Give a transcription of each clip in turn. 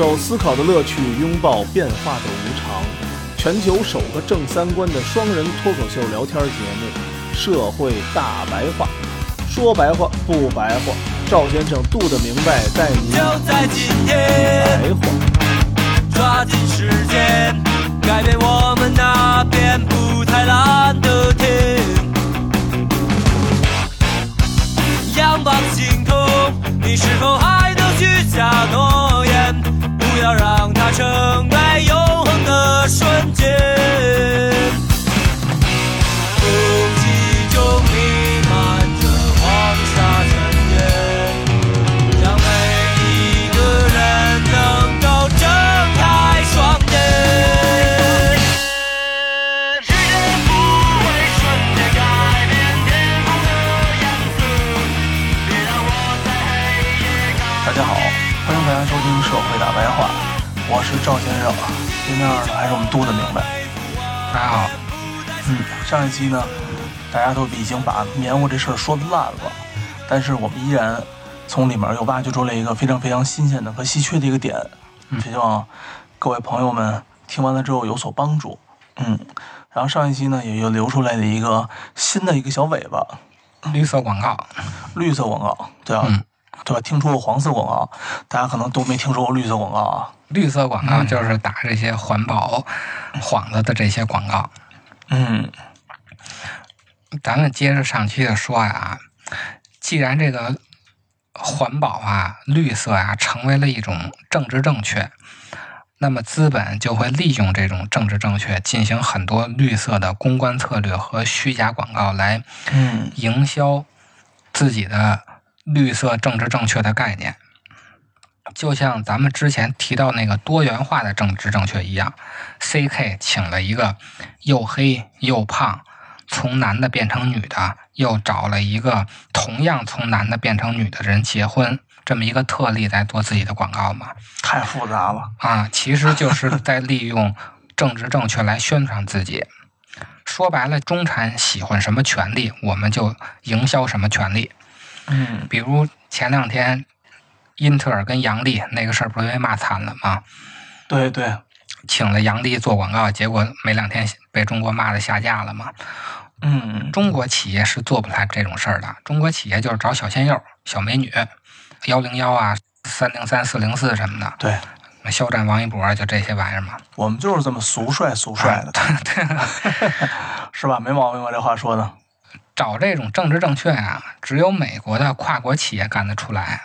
受思考的乐趣，拥抱变化的无常。全球首个正三观的双人脱口秀聊天节目《社会大白话》，说白话不白话，赵先生度的明白，带你就在今天，白话。抓紧时间，改变我们那大家好，嗯，上一期呢，大家都已经把棉花这事儿说烂了，但是我们依然从里面又挖掘出了一个非常非常新鲜的和稀缺的一个点，希望各位朋友们听完了之后有所帮助。嗯，然后上一期呢也又留出来了一个新的一个小尾巴，绿色广告，绿色广告，对啊，嗯对吧？听说过黄色广告，大家可能都没听说过绿色广告啊。绿色广告就是打这些环保幌子的这些广告。嗯咱们接着上期的说呀，既然这个环保啊、绿色啊成为了一种政治正确，那么资本就会利用这种政治正确，进行很多绿色的公关策略和虚假广告来嗯营销自己的绿色政治正确的概念。就像咱们之前提到那个多元化的政治正确一样，CK 请了一个又黑又胖，从男的变成女的，又找了一个同样从男的变成女的人结婚，这么一个特例来做自己的广告嘛？太复杂了。啊，其实就是在利用政治正确来宣传自己。说白了，中产喜欢什么权利，我们就营销什么权利。嗯比如前两天，英特尔跟杨笠那个事儿，不是被骂惨了吗？对对，请了杨笠做广告，结果没两天被中国骂的下架了嘛。嗯中国企业是做不来这种事儿的，中国企业就是找小鲜肉、小美女，幺零幺啊、三零三、四零四什么的，对，肖战、王一博就这些玩意儿嘛。我们就是这么俗帅俗帅的，对对 是吧？没毛病吧？这话说的。找这种政治正确啊，只有美国的跨国企业干得出来。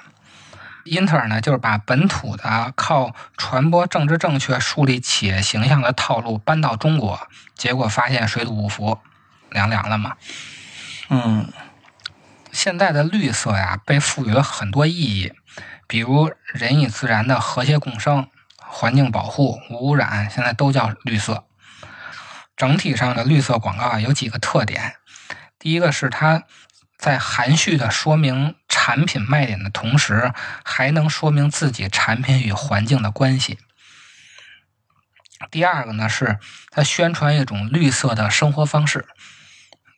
英特尔呢，就是把本土的靠传播政治正确、树立企业形象的套路搬到中国，结果发现水土不服，凉凉了嘛。嗯现在的绿色呀，被赋予了很多意义，比如人与自然的和谐共生、环境保护、无污染，现在都叫绿色。整体上的绿色广告啊，有几个特点。第一个是它在含蓄的说明产品卖点的同时，还能说明自己产品与环境的关系。第二个呢，是它宣传一种绿色的生活方式，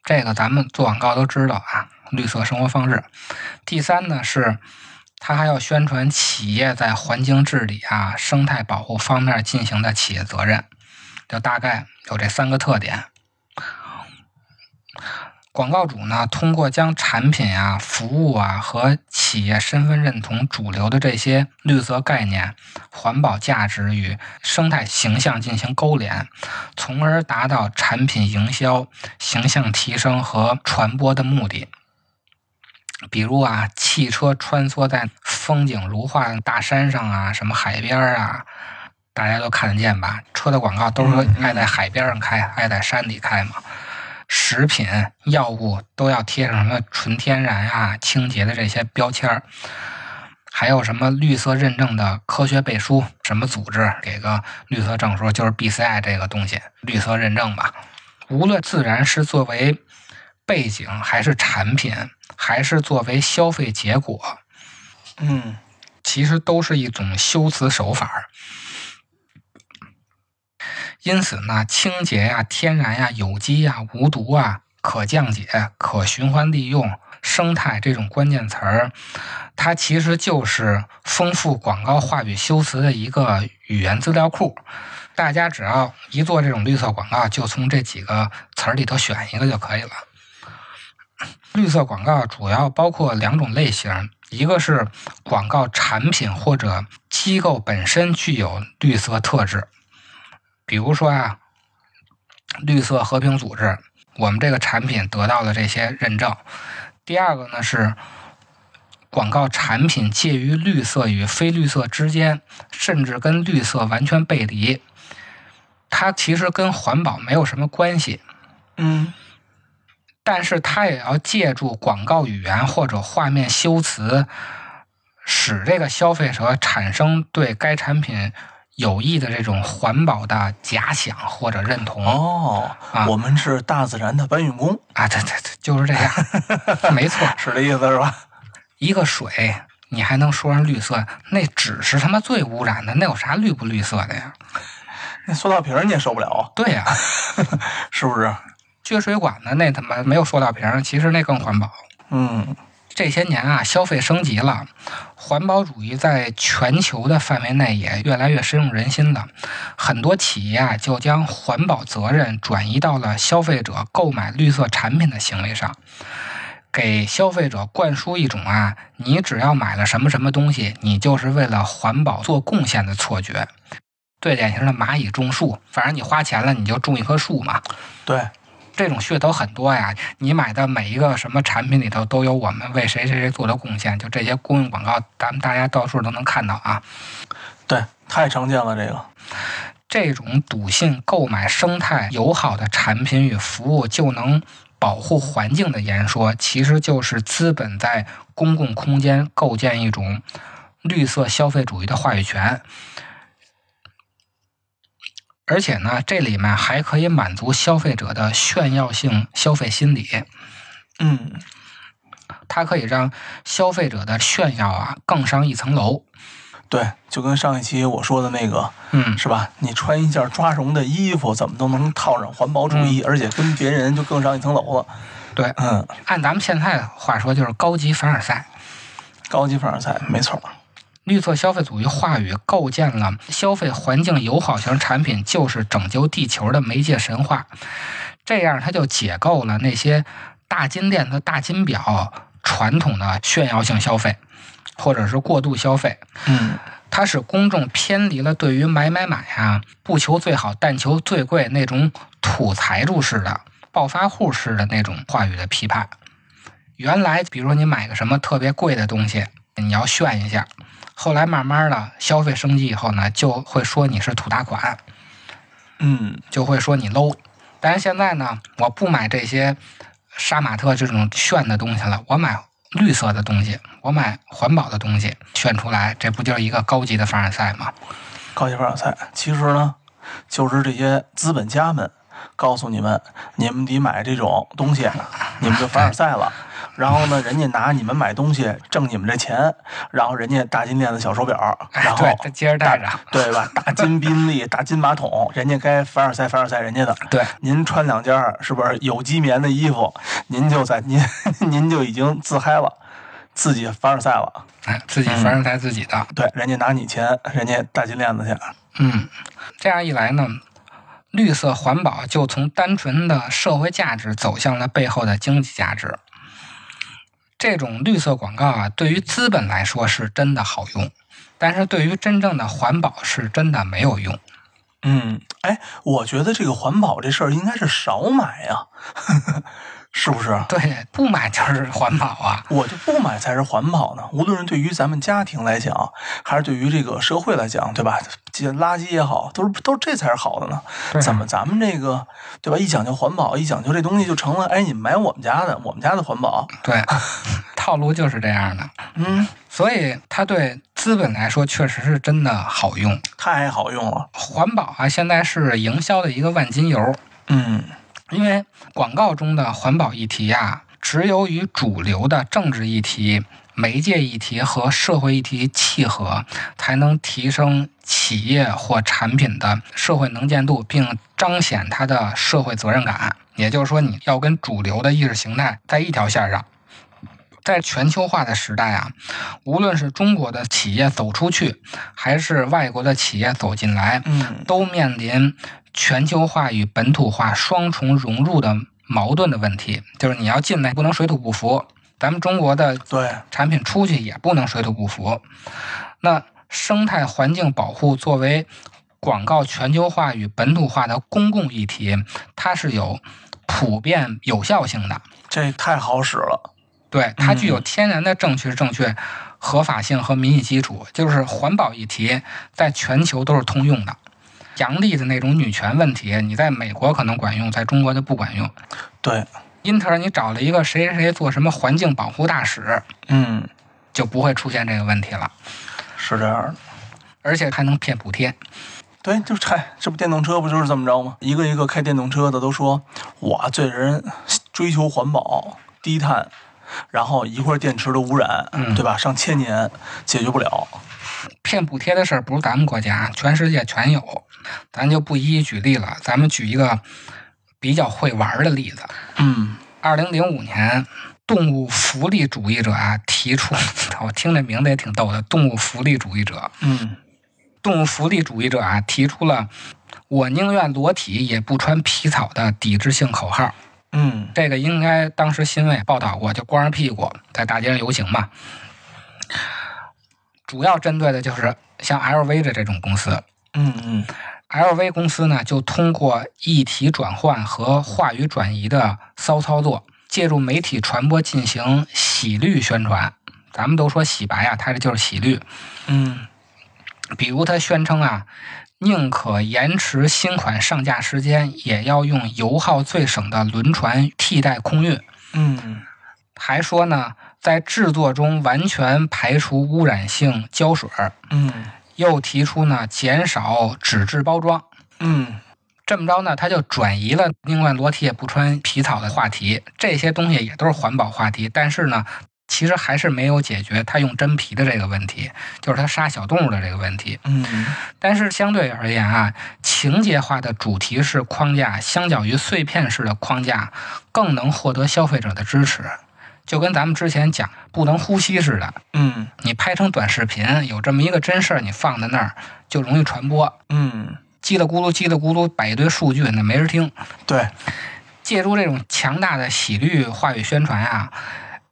这个咱们做广告都知道啊，绿色生活方式。第三呢，是它还要宣传企业在环境治理啊、生态保护方面进行的企业责任，就大概有这三个特点。广告主呢，通过将产品啊、服务啊和企业身份认同主流的这些绿色概念、环保价值与生态形象进行勾连，从而达到产品营销、形象提升和传播的目的。比如啊，汽车穿梭在风景如画的大山上啊，什么海边儿啊，大家都看得见吧？车的广告都是说爱在海边上开，爱在山里开嘛。食品、药物都要贴上什么纯天然啊、清洁的这些标签儿，还有什么绿色认证的科学背书，什么组织给个绿色证书，就是 BCI 这个东西，绿色认证吧。无论自然是作为背景，还是产品，还是作为消费结果，嗯其实都是一种修辞手法儿。因此呢，清洁呀、天然呀、有机呀、无毒啊、可降解、可循环利用、生态这种关键词儿，它其实就是丰富广告话语修辞的一个语言资料库。大家只要一做这种绿色广告，就从这几个词儿里头选一个就可以了。绿色广告主要包括两种类型，一个是广告产品或者机构本身具有绿色特质，比如说啊，绿色和平组织，我们这个产品得到了这些认证。第二个呢是广告产品介于绿色与非绿色之间，甚至跟绿色完全背离，它其实跟环保没有什么关系。嗯但是它也要借助广告语言或者画面修辞，使这个消费者产生对该产品有益的这种环保的假想或者认同。哦，啊我们是大自然的搬运工，啊，对对对，就是这样，没错。是这意思是吧？一个水，你还能说上绿色？那纸是他妈最污染的，那有啥绿不绿色的呀？那塑料瓶你也受不了啊，对呀、是不是？撅水管的那他妈没有塑料瓶，其实那更环保。嗯这些年啊，消费升级了，环保主义在全球的范围内也越来越深入人心了。很多企业啊，就将环保责任转移到了消费者购买绿色产品的行为上，给消费者灌输一种啊，你只要买了什么什么东西，你就是为了环保做贡献的错觉。最典型的蚂蚁种树，反正你花钱了，你就种一棵树嘛。对，这种噱头很多呀，你买的每一个什么产品里头都有我们为谁谁谁做的贡献，就这些公用广告，咱们大家到处都能看到啊。对，太常见了这个。这种笃信购买生态友好的产品与服务就能保护环境的言说，其实就是资本在公共空间构建一种绿色消费主义的话语权。而且呢，这里面还可以满足消费者的炫耀性消费心理。嗯，它可以让消费者的炫耀啊更上一层楼。对，就跟上一期我说的那个嗯，是吧？你穿一件抓绒的衣服，怎么都能套上环保主义，而且跟别人就更上一层楼了。对，嗯，按咱们现在的话说，就是高级凡尔赛。高级凡尔赛，没错。绿色消费主义话语构建了消费环境友好型产品就是拯救地球的媒介神话，这样它就解构了那些大金链子、大金表传统的炫耀性消费，或者是过度消费。嗯，它使公众偏离了对于买买买啊，不求最好，但求最贵那种土财主式的、暴发户式的那种话语的批判。原来，比如说你买个什么特别贵的东西，你要炫一下，后来慢慢的消费升级以后呢，就会说你是土大款，嗯，就会说你 low。但是现在呢，我不买这些杀马特这种炫的东西了，我买绿色的东西，我买环保的东西，炫出来，这不就是一个高级的凡尔赛吗？高级凡尔赛，其实呢，就是这些资本家们告诉你们，你们得买这种东西，你们就凡尔赛了。然后呢，人家拿你们买东西挣你们这钱，然后人家大金链子、小手表，然后对，接着带着，对吧？大金宾利、大金马桶，人家该凡尔赛凡尔赛人家的。对，您穿两件儿是不是有机棉的衣服，您就在 您您就已经自嗨了，自己凡尔赛了。哎，自己凡尔赛自己的，对，人家拿你钱，人家大金链子去。嗯，这样一来呢，绿色环保就从单纯的社会价值走向了背后的经济价值。这种绿色广告啊，对于资本来说是真的好用，但是对于真正的环保是真的没有用。嗯，哎，我觉得这个环保这事儿应该是少买呀，是不是？对，不买就是环保啊。我就不买才是环保呢。无论是对于咱们家庭来讲，还是对于这个社会来讲，对吧？这垃圾也好，都是都这才是好的呢。怎么咱们这个对吧？一讲究环保，一讲究这东西就成了，哎，你买我们家的，我们家的环保。对，套路就是这样的。嗯，所以它对资本来说确实是真的好用。太好用了。环保啊，现在是营销的一个万金油。嗯因为广告中的环保议题呀、只有与主流的政治议题、媒介议题和社会议题契合，才能提升企业或产品的社会能见度，并彰显它的社会责任感。也就是说，你要跟主流的意识形态在一条线上，在全球化的时代啊，无论是中国的企业走出去，还是外国的企业走进来，嗯都面临全球化与本土化双重融入的矛盾的问题。就是你要进来不能水土不服，咱们中国的对，产品出去也不能水土不服。那生态环境保护作为广告全球化与本土化的公共议题，它是有普遍有效性的。这太好使了。对，它具有嗯天然的正确、正确、合法性和民意基础，就是环保议题在全球都是通用的。杨笠的那种女权问题，你在美国可能管用，在中国就不管用。对，英特尔你找了一个谁谁谁做什么环境保护大使，嗯，就不会出现这个问题了，是这样的。而且还能骗补贴。对，就嗨，这不电动车不就是这么着吗？一个一个开电动车的都说，我这人追求环保、低碳，然后一块儿电池的污染，嗯对吧？上千年解决不了。骗补贴的事儿不是咱们国家，全世界全有，咱就不一一举例了。咱们举一个比较会玩儿的例子。嗯二零零五年，动物福利主义者啊提出，我听这名字也挺逗的，动物福利主义者，嗯动物福利主义者啊提出了“我宁愿裸体也不穿皮草”的抵制性口号。嗯这个应该当时新闻也报道过，就光着屁股在大街上游行嘛。主要针对的就是像 LV 的这种公司。嗯嗯 LV 公司呢，就通过议题转换和话语转移的骚操作，借助媒体传播进行洗绿宣传。咱们都说洗白啊，它这就是洗绿。嗯比如他宣称啊，宁可延迟新款上架时间，也要用油耗最省的轮船替代空运。嗯还说呢，在制作中完全排除污染性胶水儿，嗯又提出呢减少纸质包装。嗯这么着呢，他就转移了宁愿裸体也不穿皮草的话题。这些东西也都是环保话题，但是呢，其实还是没有解决他用真皮的这个问题，就是他杀小动物的这个问题。嗯但是相对而言啊，情节化的主题式框架，相较于碎片式的框架，更能获得消费者的支持。就跟咱们之前讲不能呼吸似的，嗯你拍成短视频，有这么一个真事儿，你放在那儿就容易传播。嗯，叽里咕噜叽里咕噜摆一堆数据，那没人听。对，借助这种强大的喜绿话语宣传啊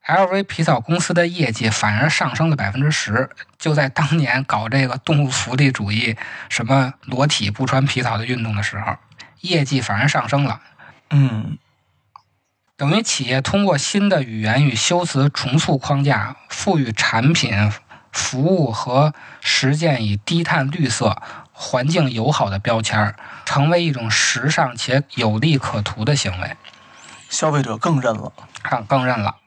，LV 皮草公司的业绩反而上升了百分之十。就在当年搞这个动物福利主义、什么裸体不穿皮草的运动的时候，业绩反而上升了。嗯等于企业通过新的语言与修辞重塑框架，赋予产品、服务和实践以低碳、绿色、环境友好的标签，成为一种时尚且有利可图的行为。消费者更认了。看，更认了。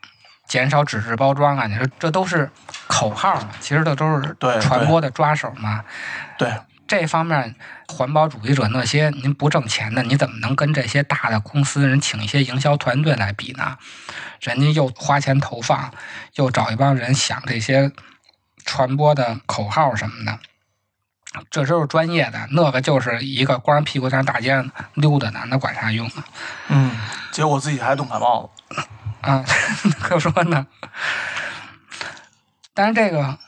减少纸质包装啊，你说这都是口号嘛？其实这都是传播的抓手嘛。对，这方面，环保主义者那些您不挣钱的，你怎么能跟这些大的公司人请一些营销团队来比呢？人家又花钱投放，又找一帮人想这些传播的口号什么的，这都是专业的。那个就是一个光屁股在大街上溜达呢，那管啥用啊？嗯，结果自己还冻感冒了。啊，可说呢。但是这个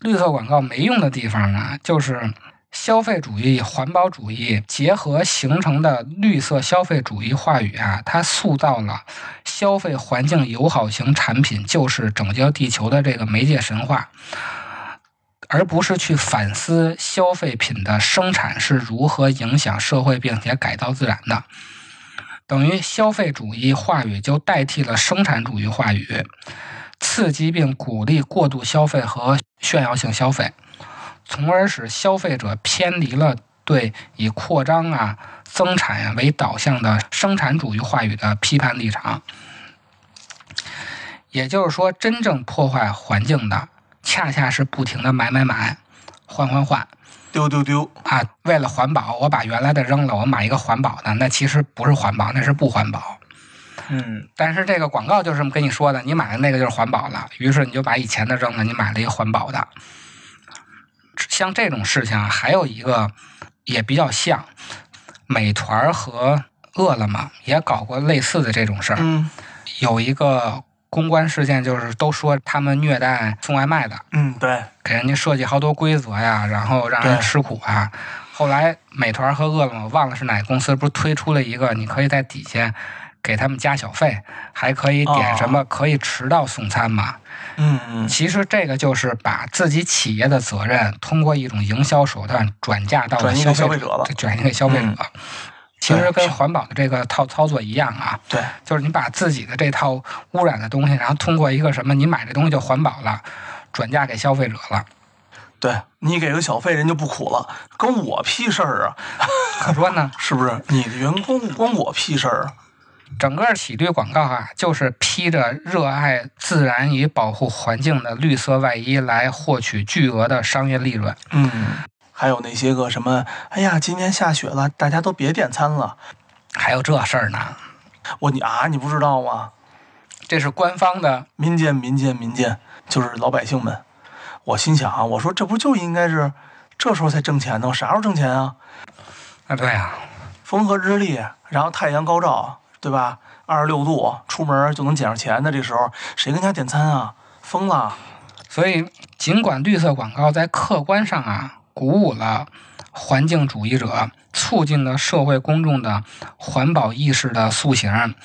绿色广告没用的地方呢，就是消费主义、环保主义结合形成的绿色消费主义话语啊，它塑造了消费环境友好型产品就是拯救地球的这个媒介神话。而不是去反思消费品的生产是如何影响社会并且改造自然的。等于消费主义话语就代替了生产主义话语，刺激并鼓励过度消费和炫耀性消费，从而使消费者偏离了对以扩张啊、增产啊为导向的生产主义话语的批判立场。也就是说，真正破坏环境的，恰恰是不停的买买买、换换换。丢丢丢。啊，为了环保，我把原来的扔了，我买一个环保的，那其实不是环保，那是不环保。嗯但是这个广告就是这么跟你说的，你买的那个就是环保了，于是你就把以前的扔了，你买了一个环保的。像这种事情啊，还有一个也比较像，美团和饿了么也搞过类似的这种事儿。嗯有一个公关事件就是都说他们虐待送外卖的，嗯，对，给人家设计好多规则呀，然后让人吃苦啊。后来美团和饿了么，忘了是哪个公司，不是推出了一个，你可以在底下给他们加小费，还可以点什么，可以迟到送餐嘛。嗯嗯，其实这个就是把自己企业的责任通过一种营销手段转嫁到了消费者了对转移给消费者。嗯其实跟环保的这个套操作一样啊，对，就是你把自己的这套污染的东西，然后通过一个什么，你买这东西就环保了，转嫁给消费者了。对你给个小费，人就不苦了，跟我屁事儿啊，可说呢，是不是？你的员工关我屁事儿啊？整个洗绿广告啊，就是披着热爱自然与保护环境的绿色外衣来获取巨额的商业利润。嗯，还有那些个什么，哎呀，今天下雪了，大家都别点餐了。还有这事儿呢，我你啊，你不知道吗？这是官方的，民间民间民间，就是老百姓们。我心想啊，我说这不就应该是这时候才挣钱呢？我啥时候挣钱啊？啊，对啊，风和日丽，然后太阳高照，对吧？二十六度，出门就能捡上钱的这时候，谁跟家点餐啊？疯了！所以尽管绿色广告在客观上啊鼓舞了环境主义者，促进了社会公众的环保意识的塑形，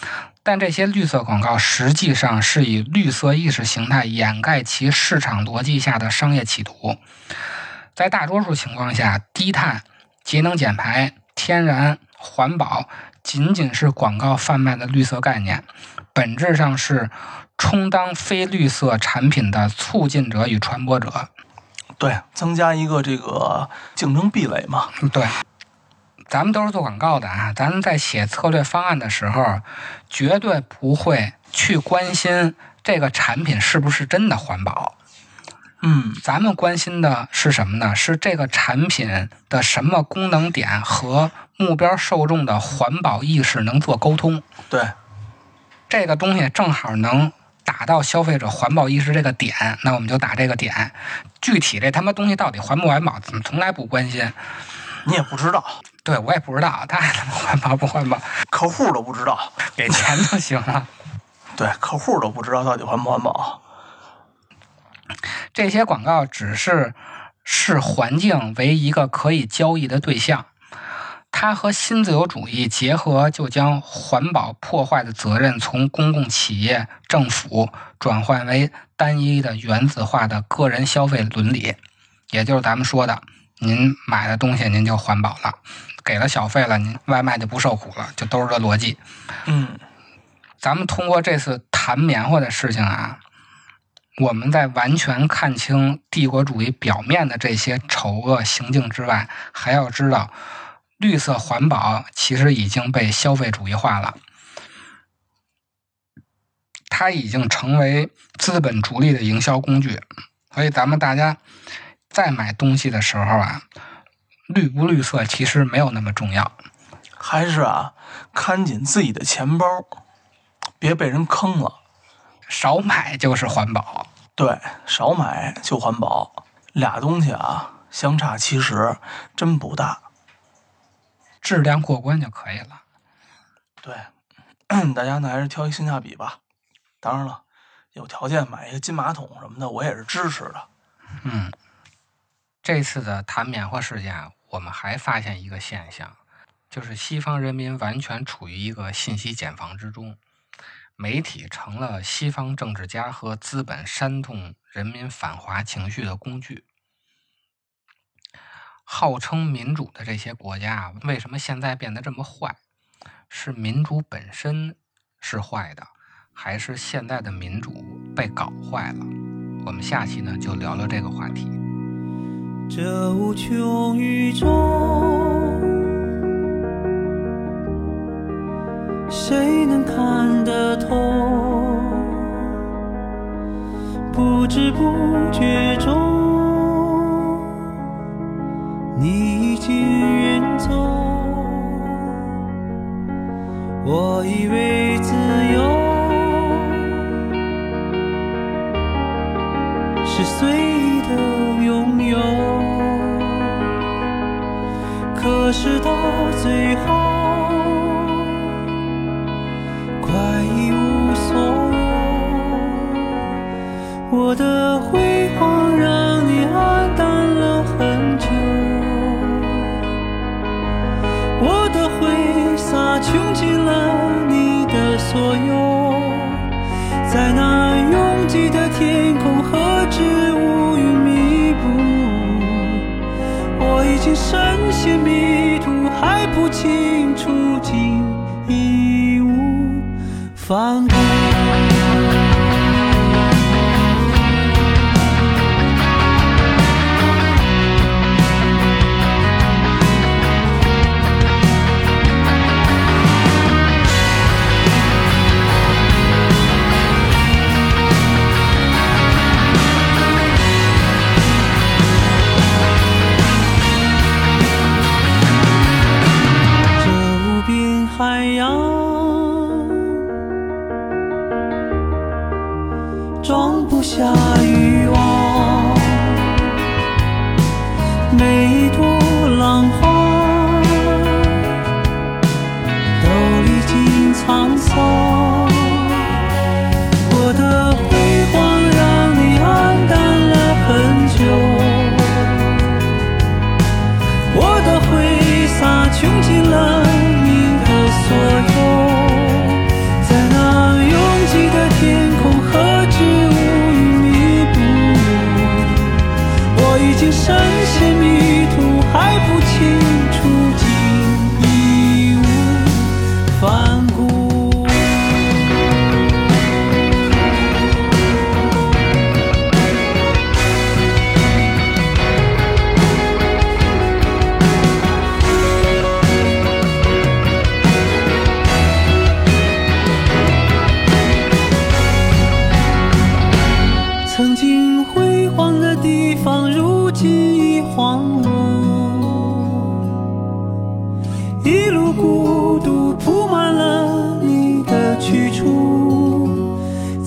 但这些绿色广告实际上是以绿色意识形态掩盖其市场逻辑下的商业企图。在大多数情况下，低碳、节能减排、天然、环保仅仅是广告贩卖的绿色概念，本质上是充当非绿色产品的促进者与传播者。对，增加一个这个竞争壁垒嘛。对，咱们都是做广告的啊，咱们在写策略方案的时候，绝对不会去关心这个产品是不是真的环保。嗯，咱们关心的是什么呢？是这个产品的什么功能点和目标受众的环保意识能做沟通。对，这个东西正好能打到消费者环保意识这个点，那我们就打这个点。具体这他妈东西到底环不环保，怎么从来不关心？你也不知道，对我也不知道，他他妈环保不环保，客户都不知道，给钱就行了。对，客户都不知道到底环不环保。这些广告只是视环境为一个可以交易的对象，它和新自由主义结合，就将环保破坏的责任从公共企业、政府转换为单一的原子化的个人消费伦理，也就是咱们说的，您买的东西您就环保了，给了小费了，您外卖就不受苦了，就都是这逻辑。嗯，咱们通过这次弹棉花的事情啊，我们在完全看清帝国主义表面的这些丑恶行径之外，还要知道，绿色环保其实已经被消费主义化了，它已经成为资本逐利的营销工具。所以，咱们大家在买东西的时候啊，绿不绿色其实没有那么重要。还是啊，看紧自己的钱包，别被人坑了。少买就是环保。对，少买就环保，俩东西啊相差其实真不大。质量过关就可以了。对，大家呢还是挑一性价比吧。当然了，有条件买一个金马桶什么的，我也是支持的。嗯，这次的弹棉花事件啊，我们还发现一个现象，就是西方人民完全处于一个信息茧房之中，媒体成了西方政治家和资本煽动人民反华情绪的工具。号称民主的这些国家啊，为什么现在变得这么坏？是民主本身是坏的，还是现在的民主被搞坏了？我们下期呢就聊聊这个话题。这无穷宇宙，谁能看得透？不知不觉中，你已经远走。我以为自由是随意的拥有，可是到最后，所有，在那拥挤的天空，何止乌云密布？我已经深陷迷途，还不清楚，竟义无反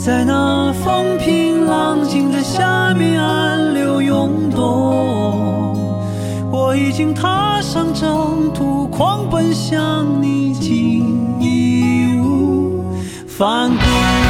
在那风平浪静的下面暗流涌动。我已经踏上征途，狂奔向你，竟义无反顾。